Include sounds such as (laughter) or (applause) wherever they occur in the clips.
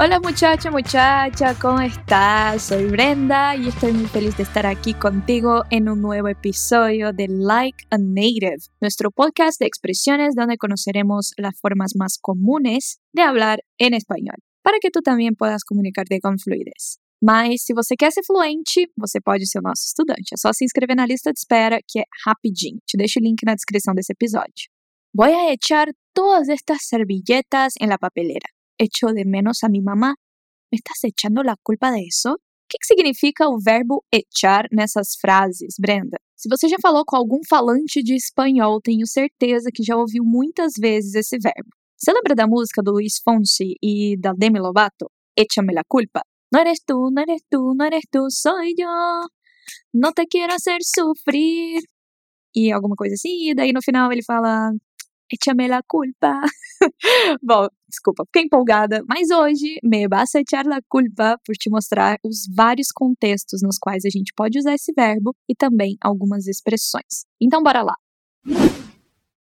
Hola muchacho, muchacha, ¿cómo estás? Soy Brenda y estoy muy feliz de estar aquí contigo en un nuevo episodio de Like a Native, nuestro podcast de expresiones donde conoceremos las formas más comunes de hablar em espanhol, para que tu também puedas comunicarte com fluidez. Mas se você quer ser fluente, você pode ser o nosso estudante. É só se inscrever na lista de espera, que é rapidinho. Te deixo o link na descrição desse episódio. Voy a echar todas estas servilletas en la papelera. Echo de menos a mi mamá. ¿Me estás echando la culpa de eso? O que, que significa o verbo echar nessas frases, Brenda? Se você já falou com algum falante de espanhol, tenho certeza que já ouviu muitas vezes esse verbo. Você lembra da música do Luiz Fonsi e da Demi Lovato? Échame la culpa. No eres tú, no eres tú, no eres tú, soy yo. No te quiero hacer sufrir. E alguma coisa assim, e daí no final ele fala Échame la culpa. (laughs) Bom, desculpa, fiquei empolgada, mas hoje me vas a echar la culpa por te mostrar os vários contextos nos quais a gente pode usar esse verbo e também algumas expressões. Então, bora lá.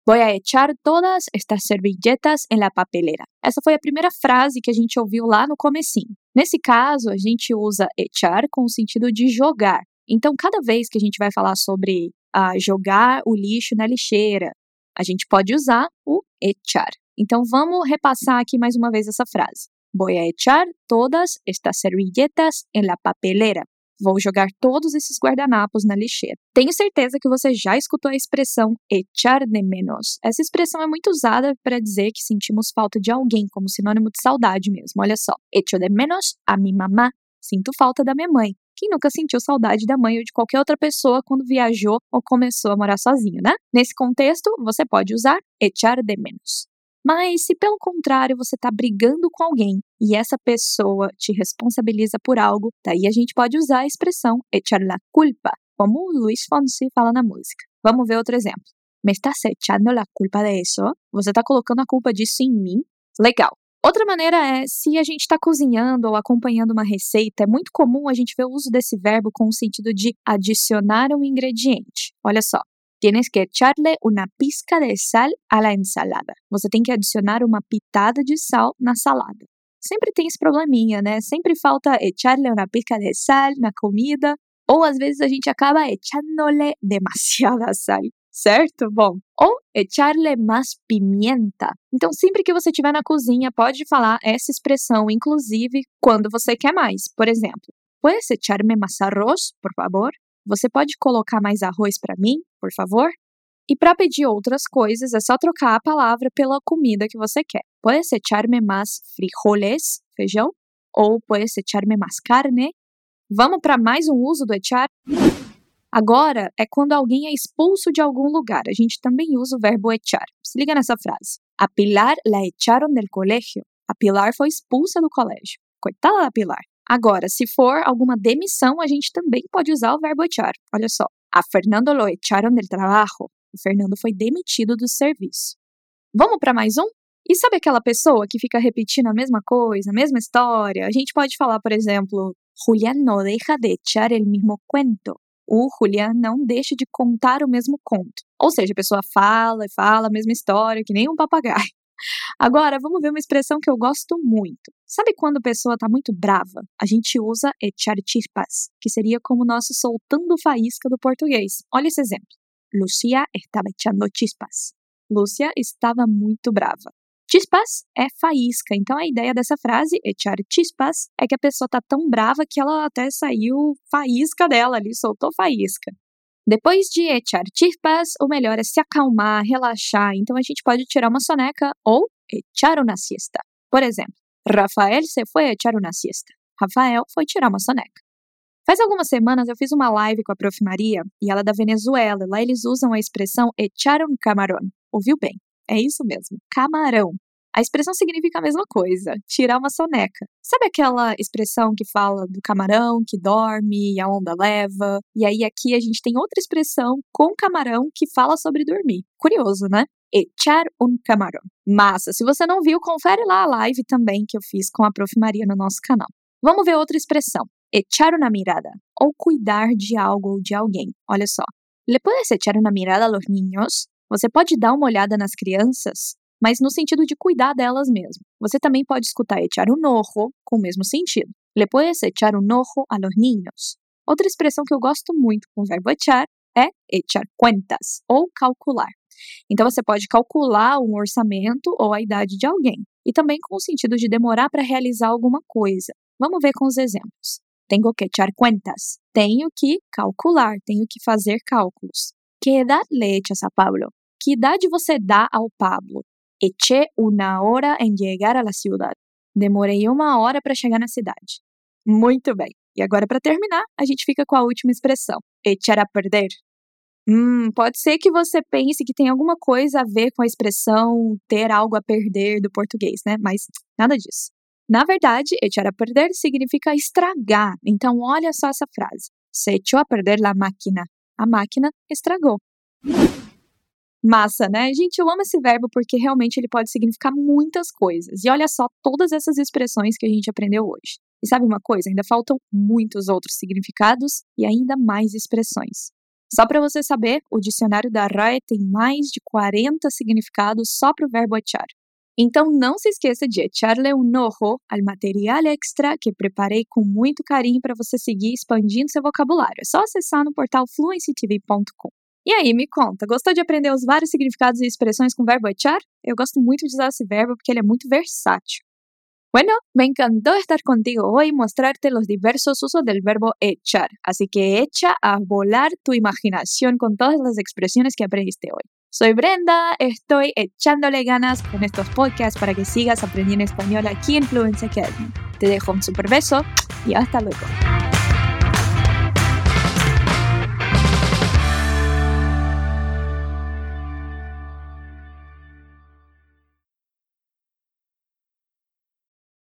Voy a echar todas estas servilletas en la papelera. Essa foi a primeira frase que a gente ouviu lá no comecinho. Nesse caso, a gente usa echar com o sentido de jogar. Então, cada vez que a gente vai falar sobre ah, jogar o lixo na lixeira, a gente pode usar o echar. Então vamos repassar aqui mais uma vez essa frase. Voy a echar todas estas servilletas en la papelera. Vou jogar todos esses guardanapos na lixeira. Tenho certeza que você já escutou a expressão echar de menos. Essa expressão é muito usada para dizer que sentimos falta de alguém, como sinônimo de saudade mesmo. Olha só. Echo de menos a mi mamá. Sinto falta da minha mãe. Quem nunca sentiu saudade da mãe ou de qualquer outra pessoa quando viajou ou começou a morar sozinho, né? Nesse contexto, você pode usar echar de menos. Mas se pelo contrário você está brigando com alguém e essa pessoa te responsabiliza por algo, daí a gente pode usar a expressão echar la culpa, como o Luiz Fonsi fala na música. Vamos ver outro exemplo. Me estás echando la culpa de eso? Você está colocando a culpa disso em mim? Legal. Outra maneira é, se a gente está cozinhando ou acompanhando uma receita, é muito comum a gente ver o uso desse verbo com o sentido de adicionar um ingrediente. Olha só. Tienes que echarle una pizca de sal a la ensalada. Você tem que adicionar uma pitada de sal na salada. Sempre tem esse probleminha, né? Sempre falta echarle una pizca de sal na comida, ou às vezes a gente acaba echándole (laughs) demasiada sal certo? Bom, ou echarle más pimienta. Então, sempre que você estiver na cozinha, pode falar essa expressão, inclusive quando você quer mais. Por exemplo, puedes echarme más arroz, por favor? Você pode colocar mais arroz para mim, por favor? E para pedir outras coisas, é só trocar a palavra pela comida que você quer. Puedes echarme más frijoles, feijão? Ou puedes echarme más carne? Vamos para mais um uso do echar? Agora é quando alguém é expulso de algum lugar. A gente também usa o verbo echar. Se liga nessa frase. A Pilar la echaron del colegio. A Pilar foi expulsa do colégio. Coitada da Pilar. Agora, se for alguma demissão, a gente também pode usar o verbo echar. Olha só. A Fernando lo echaron del trabajo. O Fernando foi demitido do serviço. Vamos para mais um? E sabe aquela pessoa que fica repetindo a mesma coisa, a mesma história? A gente pode falar, por exemplo, Julián no deja de echar el mismo cuento o Julian não deixa de contar o mesmo conto. Ou seja, a pessoa fala e fala a mesma história, que nem um papagaio. (laughs) Agora, vamos ver uma expressão que eu gosto muito. Sabe quando a pessoa está muito brava? A gente usa echar chispas, que seria como o nosso soltando faísca do português. Olha esse exemplo. Lucia estava echando chispas. Lúcia estava muito brava. Chispas é faísca, então a ideia dessa frase, echar chispas, é que a pessoa tá tão brava que ela até saiu faísca dela ali, soltou faísca. Depois de echar chispas, o melhor é se acalmar, relaxar, então a gente pode tirar uma soneca ou echar uma siesta. Por exemplo, Rafael se foi echar uma siesta. Rafael foi tirar uma soneca. Faz algumas semanas eu fiz uma live com a Prof. Maria e ela é da Venezuela. Lá eles usam a expressão echar un camarón. Ouviu bem? É isso mesmo, camarão. A expressão significa a mesma coisa, tirar uma soneca. Sabe aquela expressão que fala do camarão que dorme e a onda leva? E aí aqui a gente tem outra expressão com camarão que fala sobre dormir. Curioso, né? Echar un camarão. Massa, se você não viu, confere lá a live também que eu fiz com a Prof. Maria no nosso canal. Vamos ver outra expressão. Echar una mirada, ou cuidar de algo ou de alguém. Olha só. ¿Le puedes echar una mirada a los niños? Você pode dar uma olhada nas crianças? mas no sentido de cuidar delas mesmo. Você também pode escutar echar un ojo com o mesmo sentido. Le puedes echar un ojo a los niños. Outra expressão que eu gosto muito com o verbo echar é echar cuentas ou calcular. Então você pode calcular um orçamento ou a idade de alguém, e também com o sentido de demorar para realizar alguma coisa. Vamos ver com os exemplos. Tenho que echar cuentas. Tenho que calcular, tenho que fazer cálculos. Que edad le echas a Pablo? Que idade você dá ao Pablo? Eché una hora en llegar a la ciudad. Demorei uma hora para chegar na cidade. Muito bem. E agora, para terminar, a gente fica com a última expressão: echar a perder. Hum, pode ser que você pense que tem alguma coisa a ver com a expressão ter algo a perder do português, né? Mas nada disso. Na verdade, echar a perder significa estragar. Então, olha só essa frase: Se echou a perder la máquina. A máquina estragou. Massa, né? Gente, eu amo esse verbo porque realmente ele pode significar muitas coisas. E olha só todas essas expressões que a gente aprendeu hoje. E sabe uma coisa? Ainda faltam muitos outros significados e ainda mais expressões. Só para você saber, o dicionário da RAE tem mais de 40 significados só para o verbo echar. Então não se esqueça de echarle un ojo al material extra que preparei com muito carinho para você seguir expandindo seu vocabulário. É só acessar no portal fluencytv.com. E aí, me conta, gostou de aprender os vários significados e expressões com o verbo echar? Eu gosto muito de usar esse verbo porque ele é muito versátil. Bueno, me encantó estar contigo hoy y mostrarte los diversos usos del verbo echar, así que echa a volar tu imaginación con todas las expresiones que aprendiste hoy. Soy Brenda, estoy echándole ganas con estos podcasts para que sigas aprendiendo español aquí en Fluency Academy. Te dejo un super beso y hasta luego.